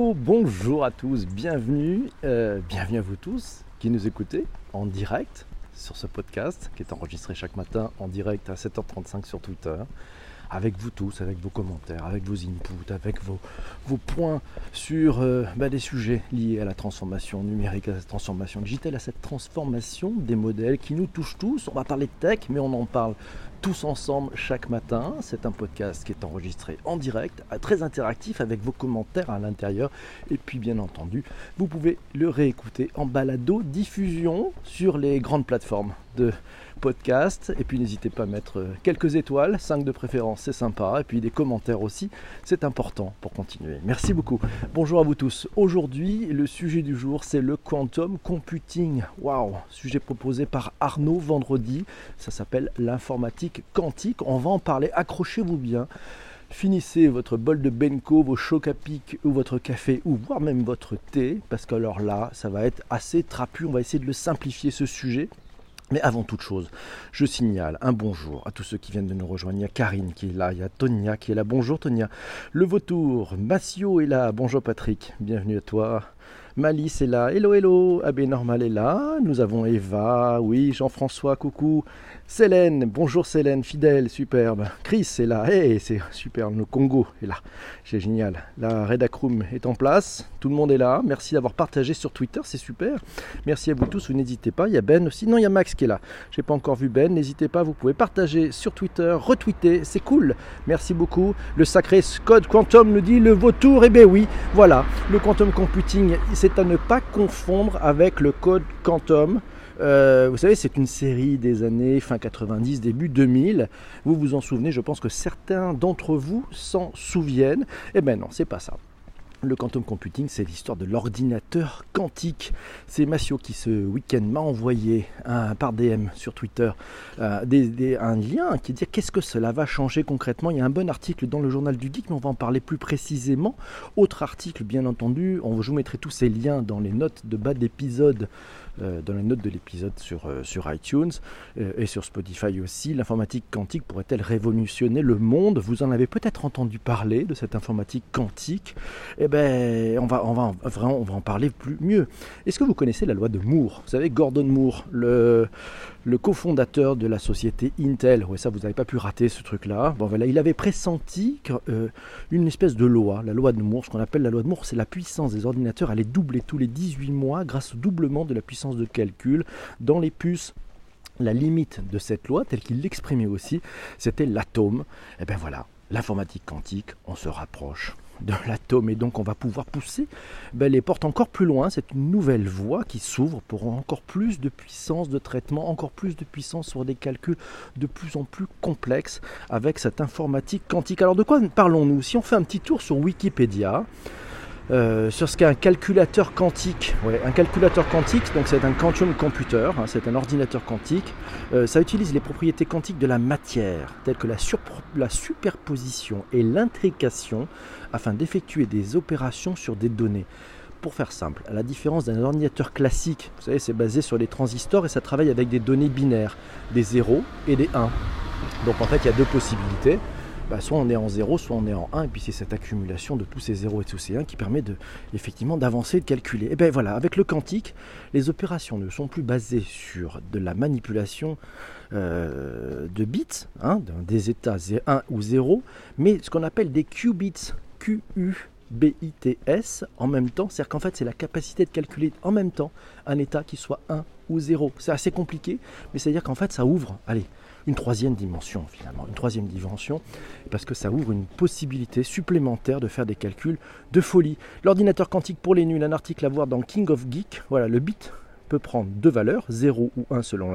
bonjour à tous, bienvenue, euh, bienvenue à vous tous qui nous écoutez en direct sur ce podcast qui est enregistré chaque matin en direct à 7h35 sur Twitter avec vous tous, avec vos commentaires, avec vos inputs, avec vos, vos points sur euh, bah, des sujets liés à la transformation numérique, à la transformation digitale, à cette transformation des modèles qui nous touchent tous. On va parler de tech, mais on en parle tous ensemble chaque matin. C'est un podcast qui est enregistré en direct, très interactif avec vos commentaires à l'intérieur. Et puis bien entendu, vous pouvez le réécouter en balado diffusion sur les grandes plateformes de podcast. Et puis n'hésitez pas à mettre euh, quelques étoiles, 5 de préférence, c'est sympa. Et puis des commentaires aussi, c'est important pour continuer. Merci beaucoup. Bonjour à vous tous. Aujourd'hui, le sujet du jour, c'est le quantum computing. Waouh Sujet proposé par Arnaud vendredi. Ça s'appelle l'informatique quantique. On va en parler. Accrochez-vous bien. Finissez votre bol de Benko, vos chocs à pic ou votre café ou voire même votre thé parce que alors là, ça va être assez trapu. On va essayer de le simplifier ce sujet. Mais avant toute chose, je signale un bonjour à tous ceux qui viennent de nous rejoindre. Il y a Karine qui est là, il y a Tonia qui est là. Bonjour Tonia. Le vautour, Massio est là. Bonjour Patrick, bienvenue à toi. Malice est là. Hello, hello. Abbé Normal est là. Nous avons Eva. Oui, Jean-François, coucou. Célène, bonjour Célène, fidèle, superbe. Chris est là, hey, c'est super, le Congo est là, c'est génial. La Redacroom est en place, tout le monde est là. Merci d'avoir partagé sur Twitter, c'est super. Merci à vous tous, vous n'hésitez pas. Il y a Ben aussi, non, il y a Max qui est là. J'ai pas encore vu Ben, n'hésitez pas, vous pouvez partager sur Twitter, retweeter, c'est cool. Merci beaucoup. Le sacré code Quantum nous dit le vautour, eh bien oui, voilà, le Quantum Computing, c'est à ne pas confondre avec le code Quantum. Euh, vous savez, c'est une série des années fin 90, début 2000. Vous vous en souvenez, je pense que certains d'entre vous s'en souviennent. Eh bien non, c'est pas ça. Le quantum computing, c'est l'histoire de l'ordinateur quantique. C'est Massio qui ce week-end m'a envoyé un, par DM sur Twitter euh, un lien qui dit qu'est-ce que cela va changer concrètement? Il y a un bon article dans le journal du geek, mais on va en parler plus précisément. Autre article, bien entendu, je vous mettrai tous ces liens dans les notes de bas d'épisode dans les notes de l'épisode sur, euh, sur iTunes euh, et sur Spotify aussi. L'informatique quantique pourrait-elle révolutionner le monde? Vous en avez peut-être entendu parler de cette informatique quantique? Eh bien, on va, on, va, vraiment, on va en parler plus mieux. Est-ce que vous connaissez la loi de Moore? Vous savez, Gordon Moore, le, le cofondateur de la société Intel. Oui, ça, vous n'avez pas pu rater ce truc-là. Bon, voilà, il avait pressenti une espèce de loi, la loi de Moore. Ce qu'on appelle la loi de Moore, c'est la puissance des ordinateurs allait doubler tous les 18 mois grâce au doublement de la puissance de calcul dans les puces la limite de cette loi, telle qu'il l'exprimait aussi, c'était l'atome. Et bien voilà, l'informatique quantique, on se rapproche de l'atome et donc on va pouvoir pousser ben, les portes encore plus loin. C'est une nouvelle voie qui s'ouvre pour encore plus de puissance de traitement, encore plus de puissance sur des calculs de plus en plus complexes avec cette informatique quantique. Alors de quoi parlons-nous? Si on fait un petit tour sur Wikipédia, euh, sur ce qu'est un calculateur quantique. un calculateur quantique, donc c'est un quantum computer, hein, c'est un ordinateur quantique. Euh, ça utilise les propriétés quantiques de la matière, telles que la, superposition et l'intrication, afin d'effectuer des opérations sur des données. Pour faire simple, à la différence d'un ordinateur classique, vous savez, c'est basé sur les transistors et ça travaille avec des données binaires, des 0 et des 1. Donc en fait, il y a deux possibilités. Bah, soit on est en 0, soit on est en 1, et puis c'est cette accumulation de tous ces 0 et tous ces 1 qui permet de, effectivement d'avancer, de calculer. Et bien voilà, avec le quantique, les opérations ne sont plus basées sur de la manipulation euh, de bits, hein, des états 1 ou 0, mais ce qu'on appelle des qubits, Q-U-B-I-T-S, en même temps, c'est-à-dire qu'en fait c'est la capacité de calculer en même temps un état qui soit 1 ou 0. C'est assez compliqué, mais c'est-à-dire qu'en fait ça ouvre, allez, une troisième dimension finalement, une troisième dimension, parce que ça ouvre une possibilité supplémentaire de faire des calculs de folie. L'ordinateur quantique pour les nuls, un article à voir dans King of Geek, voilà, le bit peut prendre deux valeurs, 0 ou 1 selon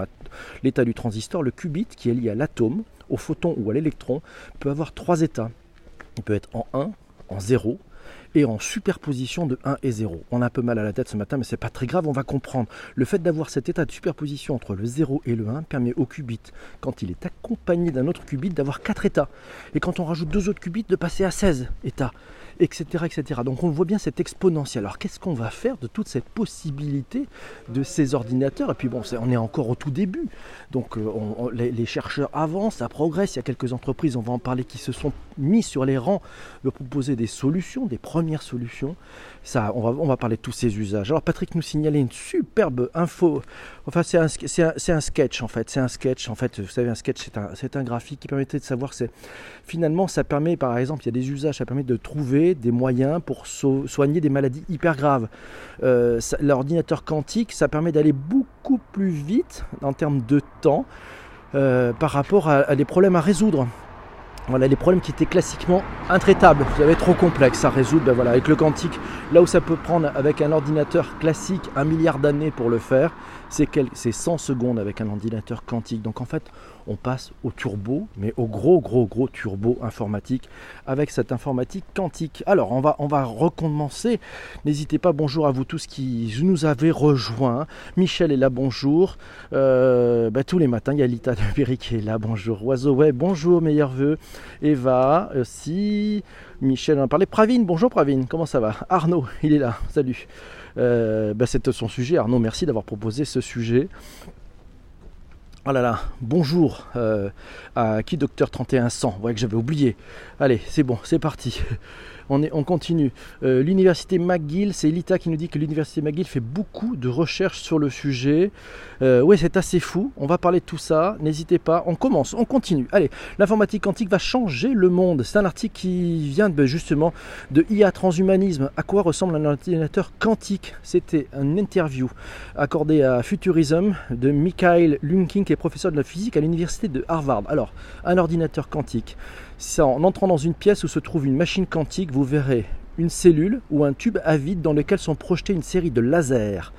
l'état du transistor, le qubit qui est lié à l'atome, au photon ou à l'électron, peut avoir trois états. Il peut être en 1, en 0 et en superposition de 1 et 0. On a un peu mal à la tête ce matin, mais c'est pas très grave, on va comprendre. Le fait d'avoir cet état de superposition entre le 0 et le 1 permet au qubit, quand il est accompagné d'un autre qubit, d'avoir 4 états. Et quand on rajoute deux autres qubits, de passer à 16 états. Etc., etc. Donc on voit bien cette exponentielle. Alors qu'est-ce qu'on va faire de toute cette possibilité de ces ordinateurs? Et puis bon, on est encore au tout début. Donc euh, les, chercheurs avancent, ça progresse. Il y a quelques entreprises, on va en parler, qui se sont mis sur les rangs de proposer des solutions, des premières solutions. On va, parler de tous ces usages. Alors Patrick nous signalait une superbe info. Enfin, c'est un, sketch en fait. C'est un sketch en fait. Vous savez, un sketch, c'est un, un, graphique qui permettait de savoir. C'est finalement, ça permet, par exemple, il y a des usages, ça permet de trouver des moyens pour soigner des maladies hyper graves. Euh, l'ordinateur quantique, ça permet d'aller beaucoup plus vite en termes de temps euh, par rapport à, des problèmes à résoudre. Voilà, les problèmes qui étaient classiquement intraitables, vous avez trop complexe à résoudre, ben voilà, avec le quantique, là où ça peut prendre avec un ordinateur classique un milliard d'années pour le faire, c'est 100 secondes avec un ordinateur quantique. Donc en fait, on passe au turbo, mais au gros, gros, gros turbo informatique avec cette informatique quantique. Alors, on va, on va recommencer. N'hésitez pas, bonjour à vous tous qui nous avez rejoints. Michel est là, bonjour. Euh, bah, tous les matins, il y a Lita de Berry qui est là, bonjour. Oiseau, ouais, bonjour, meilleurs vœux. Eva aussi. Michel en parlait. Pravine, bonjour Pravine, comment ça va? Arnaud, il est là, salut. Euh, bah, c'est son sujet. Arnaud, merci d'avoir proposé ce sujet. Oh là là, bonjour euh, à qui Docteur 3100, vous voyez que j'avais oublié. Allez, c'est bon, c'est parti. On, continue. Euh, l'université McGill, c'est Elita qui nous dit que l'université McGill fait beaucoup de recherches sur le sujet. Euh, oui, c'est assez fou. On va parler de tout ça. N'hésitez pas. On commence, on continue. Allez, l'informatique quantique va changer le monde. C'est un article qui vient de, justement de IA Transhumanisme. À quoi ressemble un ordinateur quantique? C'était une interview accordée à Futurism de Michael Lunking, qui est professeur de la physique à l'université de Harvard. Alors, un ordinateur quantique en entrant dans une pièce où se trouve une machine quantique, vous verrez une cellule ou un tube à vide dans lequel sont projetés une série de lasers.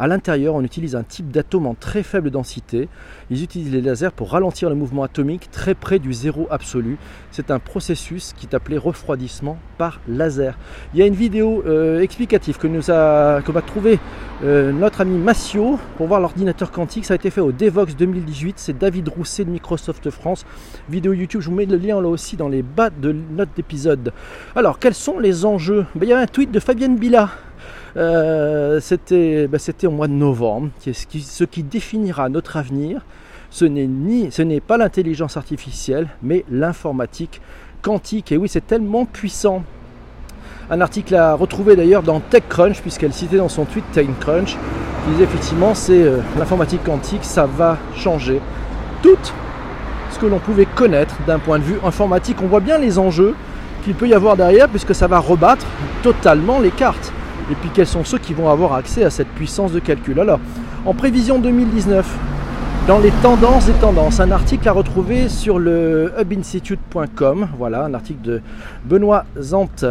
À l'intérieur, on utilise un type d'atome en très faible densité. Ils utilisent les lasers pour ralentir le mouvement atomique très près du zéro absolu. C'est un processus qui est appelé refroidissement par laser. Il y a une vidéo euh, explicative que nous a, va trouver euh, notre ami Massio pour voir l'ordinateur quantique. Ça a été fait au Devox 2018. C'est David Rousset de Microsoft France. Vidéo YouTube, je vous mets le lien là aussi dans les bas de notre épisode. Alors, quels sont les enjeux? Ben, Il y a un tweet de Fabienne Billa euh, bah, c'était au mois de novembre. Ce qui, définira notre avenir, ce n'est pas l'intelligence artificielle, mais l'informatique quantique. Et oui, c'est tellement puissant. Un article à retrouver d'ailleurs dans TechCrunch, puisqu'elle citait dans son tweet TechCrunch, qui disait effectivement c'est euh, l'informatique quantique, ça va changer tout ce que l'on pouvait connaître d'un point de vue informatique. On voit bien les enjeux qu'il peut y avoir derrière, puisque ça va rebattre totalement les cartes et puis quels sont ceux qui vont avoir accès à cette puissance de calcul? Alors, en prévision 2019, dans les tendances des tendances, un article à retrouver sur le hubinstitute.com, voilà, un article de Benoît Zante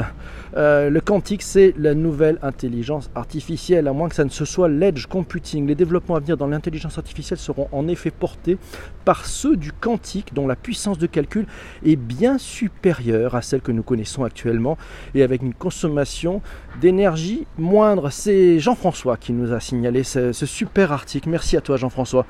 euh, le quantique, c'est la nouvelle intelligence artificielle, à moins que ça ne se soit l'edge computing. Les développements à venir dans l'intelligence artificielle seront en effet portés par ceux du quantique, dont la puissance de calcul est bien supérieure à celle que nous connaissons actuellement et avec une consommation d'énergie moindre. C'est Jean-François qui nous a signalé ce, ce super article. Merci à toi, Jean-François.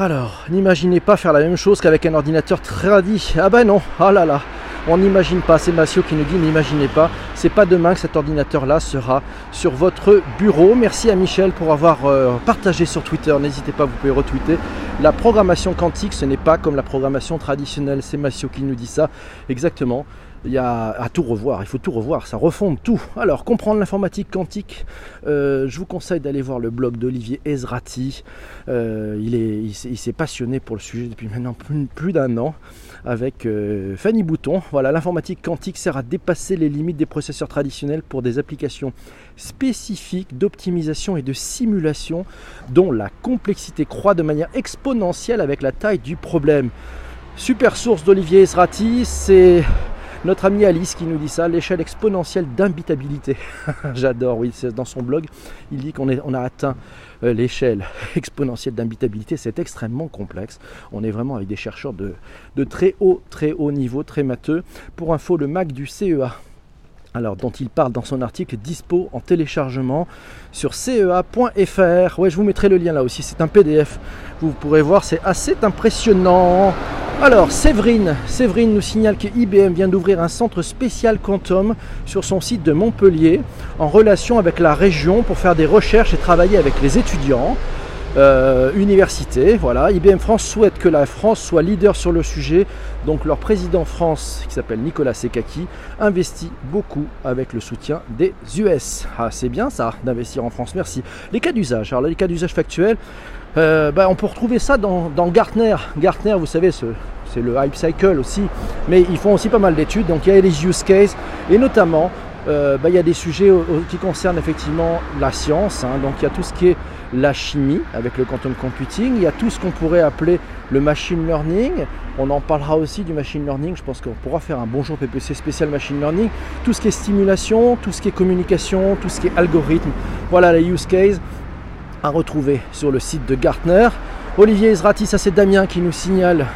Alors, n'imaginez pas faire la même chose qu'avec un ordinateur tradit. Ah ben non, ah là là. On n'imagine pas, c'est Massio qui nous dit n'imaginez pas, c'est pas demain que cet ordinateur-là sera sur votre bureau. Merci à Michel pour avoir euh, partagé sur Twitter, n'hésitez pas, vous pouvez retweeter. La programmation quantique, ce n'est pas comme la programmation traditionnelle, c'est Massio qui nous dit ça exactement il y a à tout revoir, il faut tout revoir, ça refonde tout. Alors, comprendre l'informatique quantique, euh, je vous conseille d'aller voir le blog d'Olivier Ezrati. Euh, il, est, il, s'est passionné pour le sujet depuis maintenant plus, d'un an avec euh, Fanny Bouton. Voilà, l'informatique quantique sert à dépasser les limites des processeurs traditionnels pour des applications spécifiques d'optimisation et de simulation dont la complexité croît de manière exponentielle avec la taille du problème. Super source d'Olivier Ezrati, c'est notre ami Alice qui nous dit ça, l'échelle exponentielle d'imbitabilité. J'adore, oui, dans son blog, il dit qu'on on a atteint euh, l'échelle exponentielle d'imbitabilité, c'est extrêmement complexe. On est vraiment avec des chercheurs de, de très haut, très haut niveau, très matheux. Pour info, le Mac du CEA, alors dont il parle dans son article dispo en téléchargement sur cea.fr. Ouais, je vous mettrai le lien là aussi, c'est un PDF. Vous pourrez voir, c'est assez impressionnant. Alors, Séverine, Séverine nous signale que IBM vient d'ouvrir un centre spécial Quantum sur son site de Montpellier en relation avec la région pour faire des recherches et travailler avec les étudiants. Euh, université, voilà. IBM France souhaite que la France soit leader sur le sujet. Donc leur président France, qui s'appelle Nicolas Sekaki, investit beaucoup avec le soutien des US. Ah, c'est bien ça, d'investir en France, merci. Les cas d'usage, alors les cas d'usage factuels, euh, bah, on peut retrouver ça dans, Gartner. Gartner, vous savez, c'est le hype cycle aussi, mais ils font aussi pas mal d'études. Donc il y a les use cases et notamment euh, bah, il y a des sujets qui concernent effectivement la science. Hein. donc il y a tout ce qui est la chimie avec le quantum computing, il y a tout ce qu'on pourrait appeler le machine learning. On en parlera aussi du machine learning. Je pense qu'on pourra faire un bonjour PPC spécial machine learning. Tout ce qui est stimulation, tout ce qui est communication, tout ce qui est algorithme. Voilà les use cases à retrouver sur le site de Gartner. Olivier Ezrati, ça c'est Damien qui nous signale.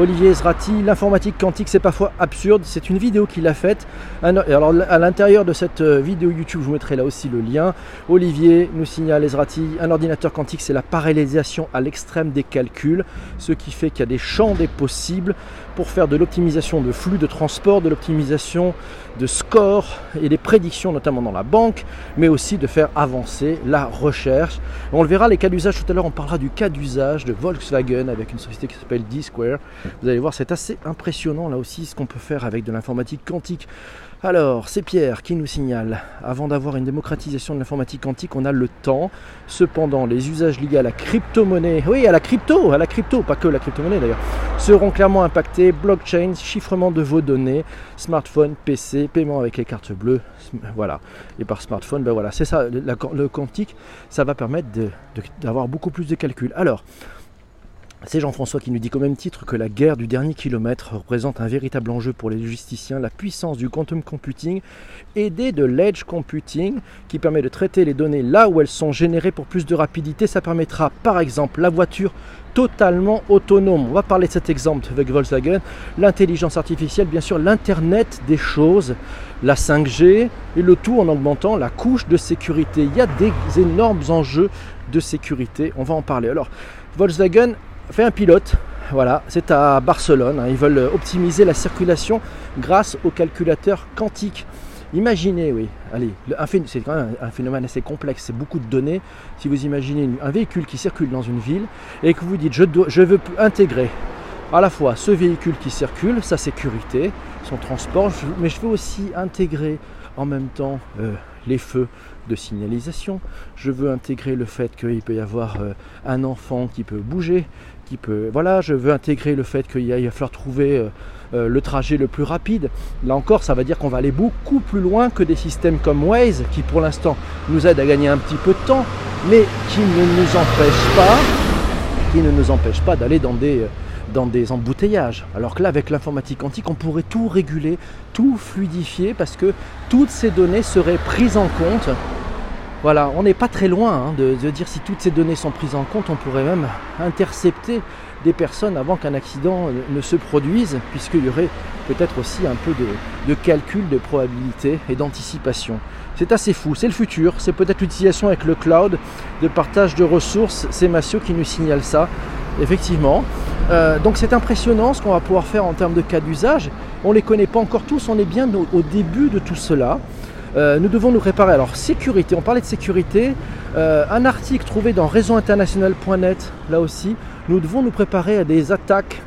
Olivier Ezrati, l'informatique quantique c'est parfois absurde, c'est une vidéo qu'il a faite. Alors à l'intérieur de cette euh, vidéo YouTube, je vous mettrai là aussi le lien. Olivier nous signale Ezrati, un ordinateur quantique c'est la parallélisation à l'extrême des calculs, ce qui fait qu'il y a des champs des possibles pour faire de l'optimisation de flux de transport, de l'optimisation de score et des prédictions, notamment dans la banque, mais aussi de faire avancer la recherche. On le verra, les cas d'usage tout à l'heure, on parlera du cas d'usage de Volkswagen avec une société qui s'appelle D-Square. Vous allez voir, c'est assez impressionnant là aussi ce qu'on peut faire avec de l'informatique quantique. Alors, c'est Pierre qui nous signale, avant d'avoir une démocratisation de l'informatique quantique, on a le temps. Cependant, les usages liés à la crypto-monnaie, oui, à la crypto, à la crypto, pas que la crypto-monnaie d'ailleurs, seront clairement impactés. Blockchain, chiffrement de vos données, smartphone, PC, paiement avec les cartes bleues, voilà. Et par smartphone, ben voilà, c'est ça, le, quantique, ça va permettre d'avoir beaucoup plus de calculs. Alors, c'est Jean-François qui nous dit qu'au même titre que la guerre du dernier kilomètre représente un véritable enjeu pour les logisticiens, la puissance du quantum computing aidée de l'edge computing qui permet de traiter les données là où elles sont générées pour plus de rapidité. Ça permettra par exemple la voiture totalement autonome. On va parler de cet exemple avec Volkswagen. L'intelligence artificielle, bien sûr, l'Internet des choses, la 5G et le tout en augmentant la couche de sécurité. Il y a des énormes enjeux de sécurité. On va en parler. Alors, Volkswagen fait un pilote. Voilà, c'est à Barcelone. Hein. Ils veulent optimiser la circulation grâce au calculateur quantique. Imaginez, oui, allez, c'est quand même un phénomène assez complexe, c'est beaucoup de données. Si vous imaginez un véhicule qui circule dans une ville et que vous dites je, dois, je veux intégrer à la fois ce véhicule qui circule, sa sécurité, son transport, mais je veux aussi intégrer en même temps euh, les feux de signalisation. Je veux intégrer le fait qu'il peut y avoir euh, un enfant qui peut bouger, qui peut. Voilà, je veux intégrer le fait qu'il va falloir trouver euh, euh, le trajet le plus rapide. Là encore, ça va dire qu'on va aller beaucoup plus loin que des systèmes comme Waze, qui pour l'instant nous aident à gagner un petit peu de temps, mais qui ne nous empêchent pas, qui ne nous empêchent pas d'aller dans des dans des embouteillages. Alors que là, avec l'informatique quantique, on pourrait tout réguler, tout fluidifier, parce que toutes ces données seraient prises en compte voilà, on n'est pas très loin hein, de, dire si toutes ces données sont prises en compte, on pourrait même intercepter des personnes avant qu'un accident ne se produise, puisqu'il y aurait peut-être aussi un peu de, calcul de probabilité et d'anticipation. C'est assez fou, c'est le futur, c'est peut-être l'utilisation avec le cloud de partage de ressources, c'est Massio qui nous signale ça, effectivement. Euh, donc c'est impressionnant ce qu'on va pouvoir faire en termes de cas d'usage. On ne les connaît pas encore tous, on est bien au début de tout cela. Euh, nous devons nous préparer. Alors, sécurité, on parlait de sécurité. Euh, un article trouvé dans réseauinternational.net, là aussi, nous devons nous préparer à des attaques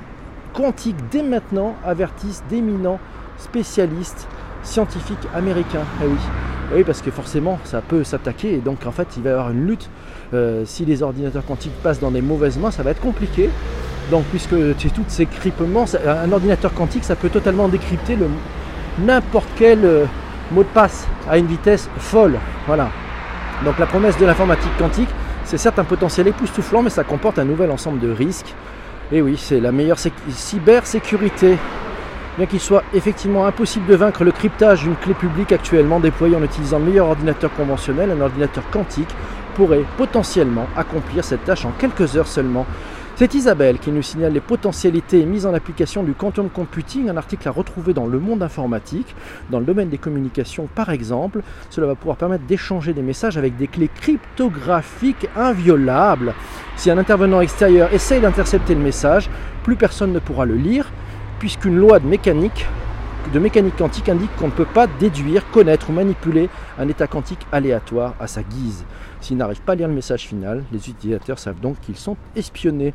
quantiques dès maintenant, avertissent d'éminents spécialistes scientifiques américains. Eh oui. Eh oui, parce que forcément, ça peut s'attaquer et donc en fait, il va y avoir une lutte. Si les ordinateurs quantiques passent dans des mauvaises mains, ça va être compliqué. Donc, puisque c'est toutes ces cryptements, un ordinateur quantique, ça peut totalement décrypter n'importe quel mot de passe à une vitesse folle. Voilà. Donc la promesse de l'informatique quantique, c'est certes un potentiel époustouflant, mais ça comporte un nouvel ensemble de risques. Et oui, c'est la meilleure cybersécurité. Bien qu'il soit effectivement impossible de vaincre le cryptage d'une clé publique actuellement déployée en utilisant le meilleur ordinateur conventionnel, un ordinateur quantique pourrait potentiellement accomplir cette tâche en quelques heures seulement. C'est Isabelle qui nous signale les potentialités mises en application du quantum computing, un article à retrouver dans le monde informatique, dans le domaine des communications par exemple. Cela va pouvoir permettre d'échanger des messages avec des clés cryptographiques inviolables. Si un intervenant extérieur essaye d'intercepter le message, plus personne ne pourra le lire, puisqu'une loi de mécanique de mécanique quantique indique qu'on ne peut pas déduire, connaître ou manipuler un état quantique aléatoire à sa guise. S'ils n'arrivent pas à lire le message final, les utilisateurs savent donc qu'ils sont espionnés.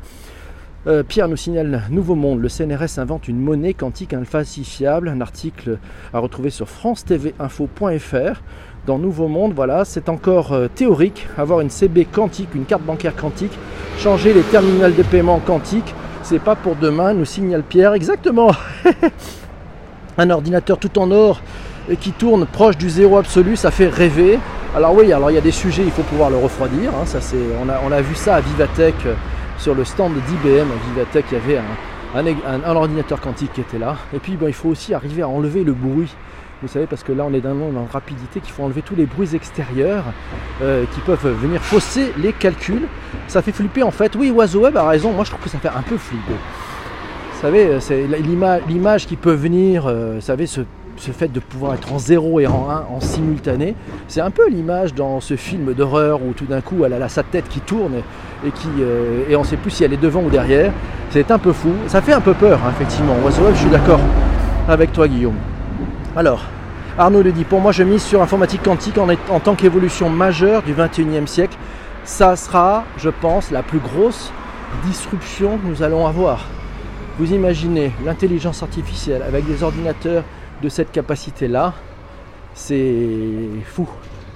Euh, Pierre nous signale Nouveau Monde, le CNRS invente une monnaie quantique infalsifiable, un article à retrouver sur france-tv-info.fr. Dans Nouveau Monde, voilà, c'est encore euh, théorique, avoir une CB quantique, une carte bancaire quantique, changer les terminaux de paiement quantiques, c'est pas pour demain, nous signale Pierre. Exactement un ordinateur tout en or et qui tourne proche du zéro absolu, ça fait rêver. Alors oui, alors il y a des sujets, il faut pouvoir le refroidir. Hein, ça c'est, on, a, on a vu ça à Vivatech euh, sur le stand d'IBM. À Vivatech, il y avait un, un, ordinateur quantique qui était là. Et puis bon, il faut aussi arriver à enlever le bruit. Vous savez, parce que là on est dans un monde en rapidité qu'il faut enlever tous les bruits extérieurs euh, qui peuvent venir fausser les calculs. Ça fait flipper en fait. Oui, Oiseau Web a raison, moi je trouve que ça fait un peu flipper. Vous savez, euh, c'est l'image qui peut venir, euh, vous savez, ce, fait de pouvoir être en 0 et en 1 en simultané, c'est un peu l'image dans ce film d'horreur où tout d'un coup elle a sa tête qui tourne et, euh, on ne sait plus si elle est devant ou derrière. C'est un peu fou, ça fait un peu peur, hein, effectivement. Je suis d'accord avec toi, Guillaume. Alors, Arnaud le dit, pour moi je mise sur informatique quantique en, en tant qu'évolution majeure du 21e siècle. Ça sera, je pense, la plus grosse disruption que nous allons avoir. Vous imaginez l'intelligence artificielle avec des ordinateurs de cette capacité-là, c'est fou.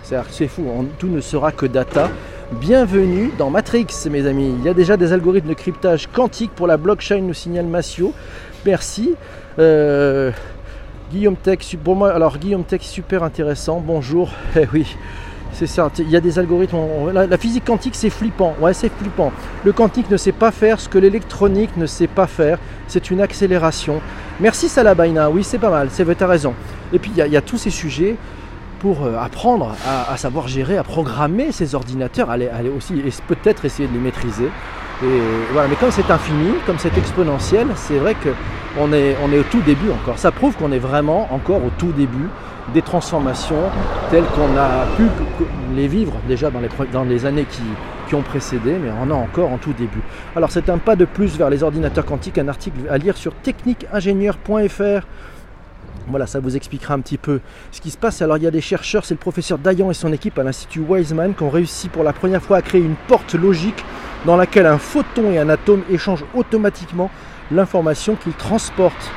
C'est fou, tout ne sera que data. Bienvenue dans Matrix, mes amis. Il y a déjà des algorithmes de cryptage quantique pour la blockchain, nous signale Massio. Merci. Euh, Guillaume Tech, pour moi, alors Guillaume Tech, super intéressant. Bonjour. Eh oui, c'est ça, il y a des algorithmes. la, physique quantique, c'est flippant. Ouais, c'est flippant. Le quantique ne sait pas faire ce que l'électronique ne sait pas faire. C'est une accélération. Merci Salabaina. Oui, c'est pas mal. C'est as raison. Et puis, il y, a tous ces sujets pour euh, apprendre à, savoir gérer, à programmer ces ordinateurs, aller, aller aussi, et peut-être essayer de les maîtriser. Mais comme c'est infini, comme c'est exponentiel, c'est vrai qu'on on est au tout début encore. Ça prouve qu'on est vraiment encore au tout début des transformations telles qu'on a pu les vivre déjà dans les, années qui, ont précédé, mais on a encore en tout début. Alors c'est un pas de plus vers les ordinateurs quantiques, un article à lire sur techniqueingénieur.fr. Voilà, ça vous expliquera un petit peu ce qui se passe. Alors il y a des chercheurs, c'est le professeur Dayan et son équipe à l'Institut Wiseman qui ont réussi pour la première fois à créer une porte logique dans laquelle un photon et un atome échangent automatiquement l'information qu'ils transportent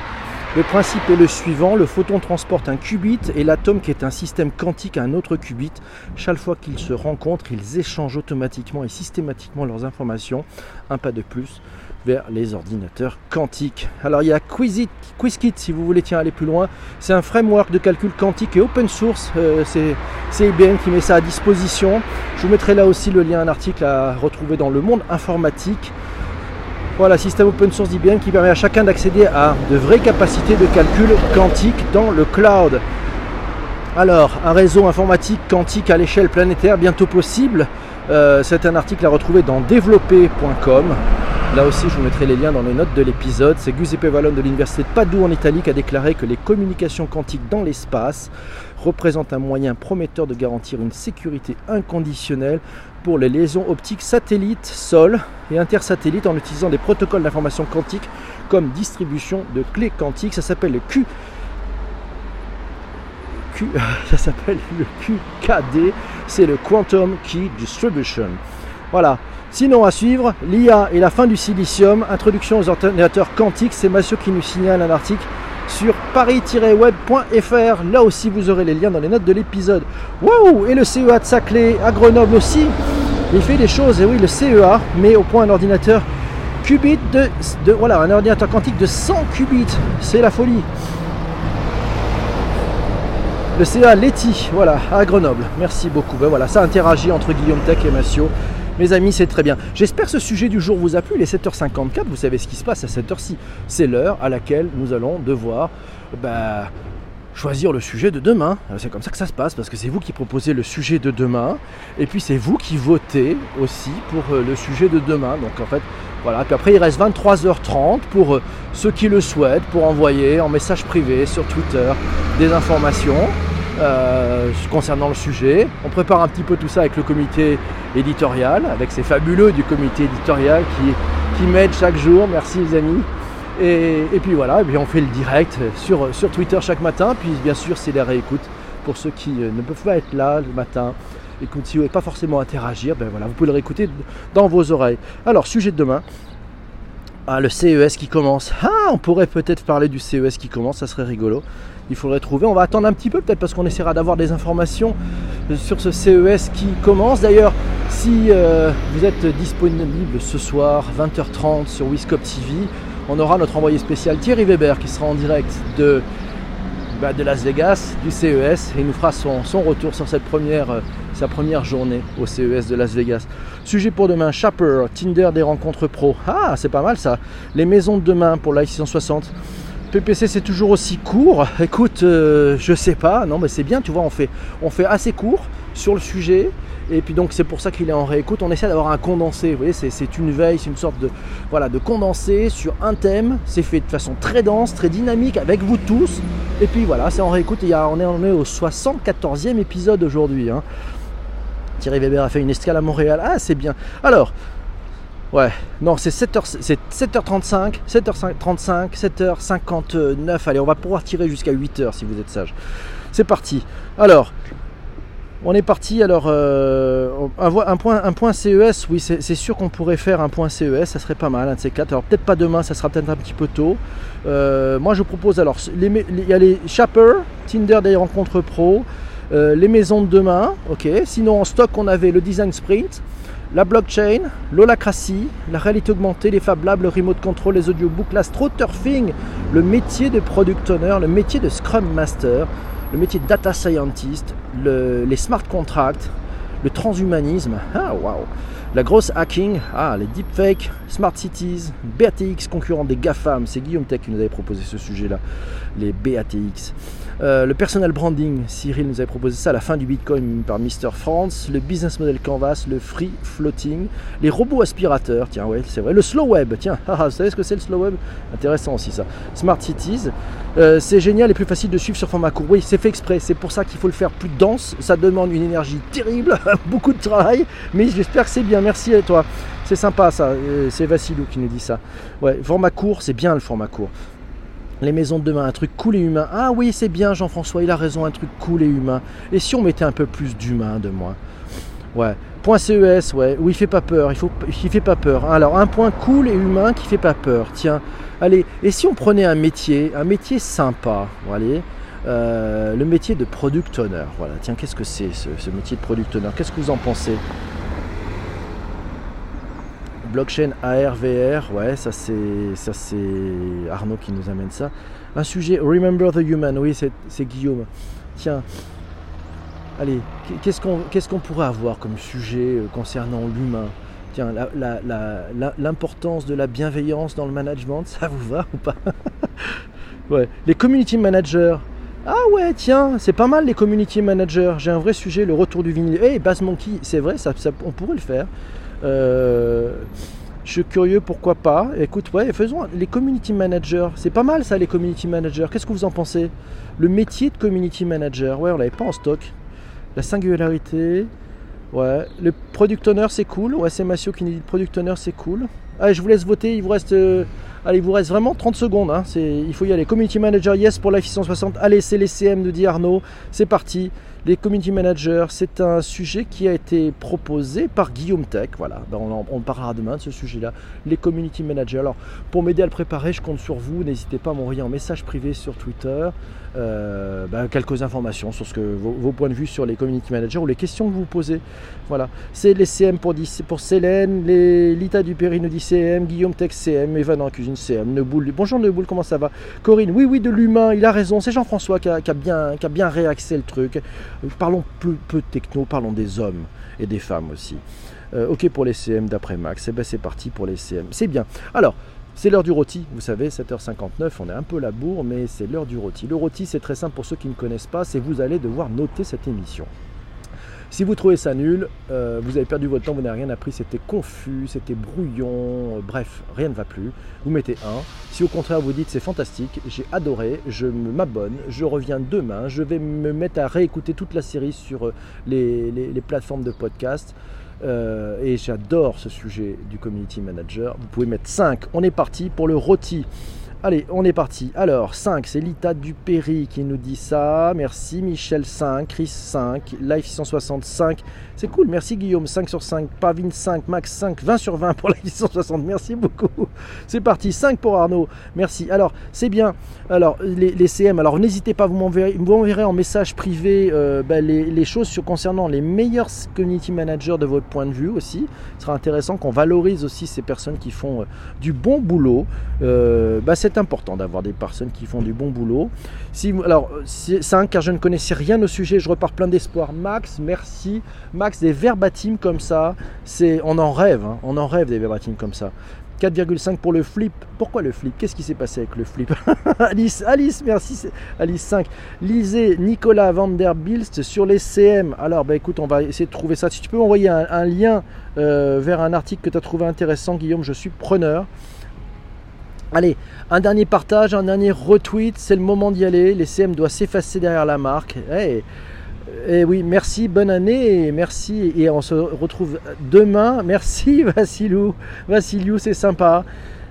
le principe est le suivant, le photon transporte un qubit et l'atome qui est un système quantique un autre qubit. Chaque fois qu'ils se rencontrent, ils échangent automatiquement et systématiquement leurs informations, un pas de plus vers les ordinateurs quantiques. Alors il y a QuizKit si vous voulez tiens, aller plus loin. C'est un framework de calcul quantique et open source. Euh, c'est IBM qui met ça à disposition. Je vous mettrai là aussi le lien, un article à retrouver dans le monde informatique. Voilà, système open source d'IBM qui permet à chacun d'accéder à de vraies capacités de calcul quantique dans le cloud. Alors, un réseau informatique quantique à l'échelle planétaire bientôt possible. Euh, c'est un article à retrouver dans développer.com. Là aussi, je vous mettrai les liens dans les notes de l'épisode. C'est Giuseppe Vallone de l'Université de Padoue en Italie qui a déclaré que les communications quantiques dans l'espace représentent un moyen prometteur de garantir une sécurité inconditionnelle pour les liaisons optiques satellites, sol et intersatellites en utilisant des protocoles d'information quantique comme distribution de clés quantiques. Ça s'appelle le Q. Ça s'appelle le QKD, c'est le Quantum Key Distribution. Voilà. Sinon, à suivre, l'IA et la fin du silicium, introduction aux ordinateurs quantiques. C'est Mathieu qui nous signale un article sur paris-web.fr. Là aussi, vous aurez les liens dans les notes de l'épisode. Waouh Et le CEA de Saclay à Grenoble aussi. Il fait des choses, et oui, le CEA met au point un ordinateur qubit de, quantique de 100 qubits. C'est la folie. Le CEA Leti, voilà, à Grenoble. Merci beaucoup. Ben voilà, ça interagit entre Guillaume Tech et Massio. Mes amis, c'est très bien. J'espère que ce sujet du jour vous a plu. Les 7h54, vous savez ce qui se passe à cette heure-ci. C'est l'heure à laquelle nous allons devoir bah, choisir le sujet de demain. Euh, c'est comme ça que ça se passe, parce que c'est vous qui proposez le sujet de demain, et puis c'est vous qui votez aussi pour euh, le sujet de demain. Donc en fait, Voilà, puis après il reste 23h30 pour ceux qui le souhaitent, pour envoyer en message privé sur Twitter des informations. Concernant le sujet. On prépare un petit peu tout ça avec le comité éditorial, avec ces fabuleux du comité éditorial qui, qui m'aident chaque jour. Merci les amis. Et, puis voilà, et on fait le direct sur, sur Twitter chaque matin. Puis bien sûr, c'est la réécoute pour ceux qui euh, ne peuvent pas être là le matin et qui ne pouvez pas forcément interagir. Ben voilà, vous pouvez le réécouter dans vos oreilles. Alors, sujet de demain. Ah, le CES qui commence. Ah, on pourrait peut-être parler du CES qui commence, ça serait rigolo. Il faudrait trouver. On va attendre un petit peu, peut-être parce qu'on essaiera d'avoir des informations sur ce CES qui commence. D'ailleurs, si euh, vous êtes disponible ce soir, 20h30 sur Wiscop TV, on aura notre envoyé spécial Thierry Weber qui sera en direct de, bah, Las Vegas, du CES, et il nous fera son, retour sur euh, sa première journée au CES de Las Vegas. Sujet pour demain, Shopper, Tinder des rencontres pro. Ah, c'est pas mal ça. Les maisons de demain pour la 660. PPC c'est toujours aussi court. Écoute, euh, je sais pas, non mais c'est bien, tu vois, on fait, on fait assez court sur le sujet. Et puis donc c'est pour ça qu'il est en réécoute. On essaie d'avoir un condensé. Vous voyez, c'est une veille, c'est une sorte de voilà de condensé sur un thème. C'est fait de façon très dense, très dynamique avec vous tous. Et puis voilà, c'est en réécoute. Il y a, on, est, au 74e épisode aujourd'hui. Hein. Thierry Weber a fait une escale à Montréal. Ah, c'est bien. Alors, ouais, non, c'est 7h, 7h35, 7h35, 7h59. Allez, on va pouvoir tirer jusqu'à 8h si vous êtes sage. C'est parti. Alors, on est parti, alors euh, un, point, CES, oui c'est sûr qu'on pourrait faire un point CES, ça serait pas mal, un de ces quatre. Alors peut-être pas demain, ça sera peut-être un petit peu tôt. Euh, moi je propose alors, il y a les Shopper, Tinder des rencontres pro, euh, les maisons de demain, ok. Sinon en stock on avait le design sprint, la blockchain, l'holacratie, la réalité augmentée, les Fab Labs, le remote control, les audiobooks, l'astroturfing, le métier de product owner, le métier de scrum master, le métier de data scientist, les smart contracts, le transhumanisme, ah la grosse hacking, ah les deepfakes, smart cities, BATX concurrent des GAFAM, c'est Guillaume Tech qui nous avait proposé ce sujet-là, les BATX. Euh, le personal branding, Cyril nous avait proposé ça à la fin du Bitcoin par Mr. France. Le business model Canvas, le free floating, les robots aspirateurs, tiens, ouais, c'est vrai. Le slow web, tiens, ah, vous savez ce que c'est le slow web? Intéressant aussi ça. Smart cities, euh, c'est génial et plus facile de suivre sur format court. Oui, c'est fait exprès, c'est pour ça qu'il faut le faire plus dense. Ça demande une énergie terrible, beaucoup de travail, mais j'espère que c'est bien. Merci à toi. C'est sympa ça, euh, c'est Vassilou qui nous dit ça. Ouais, format court, c'est bien le format court. Les maisons de demain, un truc cool et humain. Ah oui, c'est bien Jean-François, il a raison, un truc cool et humain. Et si on mettait un peu plus d'humain de moi Ouais. Point CES, ouais, où il fait pas peur, il, faut, il fait pas peur. Alors, un point cool et humain qui fait pas peur. Tiens, allez, et si on prenait un métier, un métier sympa, euh, le métier de product owner. Voilà, tiens, qu'est-ce que c'est ce, ce métier de product owner? Qu'est-ce que vous en pensez? Blockchain AR, VR, ouais, ça c'est, ça c'est Arnaud qui nous amène ça. Un sujet, Remember the Human, oui, c'est, Guillaume. Tiens, allez, qu'est-ce qu'on, qu'est-ce pourrait avoir comme sujet euh, concernant l'humain? Tiens, l'importance de la bienveillance dans le management, ça vous va ou pas? Ouais, les community managers. Ah ouais, tiens, c'est pas mal les community managers. J'ai un vrai sujet, le retour du vinyle. Eh, hey, Bass Monkey, c'est vrai, ça, on pourrait le faire. Euh, je suis curieux, pourquoi pas. Écoute, ouais, faisons les community managers. C'est pas mal ça, les community managers. Qu'est-ce que vous en pensez? Le métier de community manager, ouais, on l'avait pas en stock. La singularité, ouais. Le product owner, c'est cool. Ouais, c'est Massio qui nous dit product owner, c'est cool. Allez, je vous laisse voter. Il vous reste, euh, allez, il vous reste vraiment 30 secondes. Hein. Il faut y aller. Community manager, yes pour la 660. Allez, c'est les CM, nous dit Arnaud. C'est parti. Les community managers, c'est un sujet qui a été proposé par Guillaume Tech. Voilà, ben, on, parlera demain de ce sujet-là. Les community managers. Alors, pour m'aider à le préparer, je compte sur vous. N'hésitez pas à m'envoyer un message privé sur Twitter. Euh, ben, quelques informations sur ce que vos, points de vue sur les community managers ou les questions que vous posez. Voilà, c'est les CM pour, pour Célène, Lita Dupéry nous dit CM, Guillaume Tech CM, Evan en cuisine CM, Neboul. Bonjour Neboul, comment ça va? Corinne, oui, oui, de l'humain, il a raison. C'est Jean-François qui, a bien, qui a bien réaxé le truc. Parlons peu, peu de techno, parlons des hommes et des femmes aussi. Euh, ok pour les CM d'après Max, et eh ben c'est parti pour les CM. C'est bien. Alors, c'est l'heure du rôti, vous savez, 7h59, on est un peu la bourre, mais c'est l'heure du rôti. Le rôti, c'est très simple pour ceux qui ne connaissent pas, c'est vous allez devoir noter cette émission. Si vous trouvez ça nul, euh, vous avez perdu votre temps, vous n'avez rien appris, c'était confus, c'était brouillon, euh, bref, rien ne va plus. Vous mettez 1. Si au contraire vous dites c'est fantastique, j'ai adoré, je m'abonne, je reviens demain, je vais me mettre à réécouter toute la série sur euh, les, plateformes de podcast. Et j'adore ce sujet du community manager. Vous pouvez mettre 5. On est parti pour le rôti. Allez, on est parti. Alors, 5, c'est Lita Dupéry qui nous dit ça. Merci Michel 5, Chris 5, Life 665. C'est cool, merci Guillaume, 5 sur 5, Pavine 5, Max 5, 20 sur 20 pour la 660. Merci beaucoup. C'est parti, 5 pour Arnaud. Merci. Alors, c'est bien. Alors, les, CM, alors n'hésitez pas, vous m'enverrez en message privé euh, bah, les, choses sur, concernant les meilleurs community managers de votre point de vue aussi. Ce sera intéressant qu'on valorise aussi ces personnes qui font euh, du bon boulot. Euh, bah, c'est important d'avoir des personnes qui font du bon boulot. Si, alors, 5, car je ne connaissais rien au sujet, je repars plein d'espoir. Max, merci. Max, des verbatims comme ça, c'est, on en rêve, hein. on en rêve des verbatims comme ça. 4,5 pour le flip. Pourquoi le flip? Qu'est-ce qui s'est passé avec le flip? Alice, Alice, merci. Alice 5. Lisez Nicolas Vanderbilst sur les CM. Alors, bah écoute, on va essayer de trouver ça. Si tu peux envoyer un, lien euh, vers un article que tu as trouvé intéressant, Guillaume, je suis preneur. Allez, un dernier partage, un dernier retweet, c'est le moment d'y aller. Les CM doivent s'effacer derrière la marque. Et eh oui, merci, bonne année, merci. Et on se retrouve demain. Merci Vassilou. Vassiliou, c'est sympa.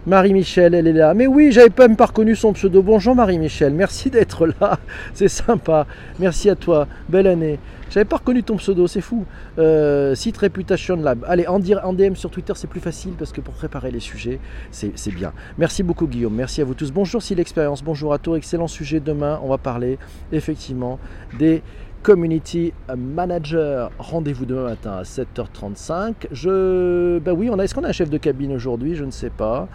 Marie-Michel, elle est là. Mais oui, j'avais même pas reconnu son pseudo. Bonjour Marie-Michel, merci d'être là. C'est sympa. Merci à toi. Belle année. J'avais pas reconnu ton pseudo, c'est fou. Euh, site Reputation Lab. Allez, en, en DM sur Twitter, c'est plus facile parce que pour préparer les sujets, c'est bien. Merci beaucoup, Guillaume. Merci à vous tous. Bonjour, si l'expérience. Bonjour à toi. Excellent sujet. Demain, on va parler effectivement des community manager. Rendez-vous demain matin à 7h35. Je, ben oui, on a. Est-ce qu'on a un chef de cabine aujourd'hui? Je ne sais pas.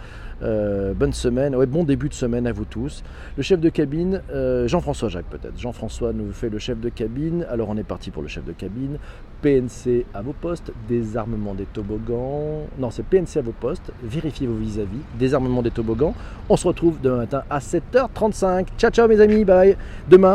Euh, bonne semaine, ouais, bon début de semaine à vous tous. Le chef de cabine, euh, Jean-François Jacques peut-être. Jean-François nous fait le chef de cabine. Alors on est parti pour le chef de cabine. PNC à vos postes, désarmement des toboggans. Non, c'est PNC à vos postes, vérifiez vos vis-à-vis, désarmement des toboggans. On se retrouve demain matin à 7h35. Ciao ciao mes amis, bye. Demain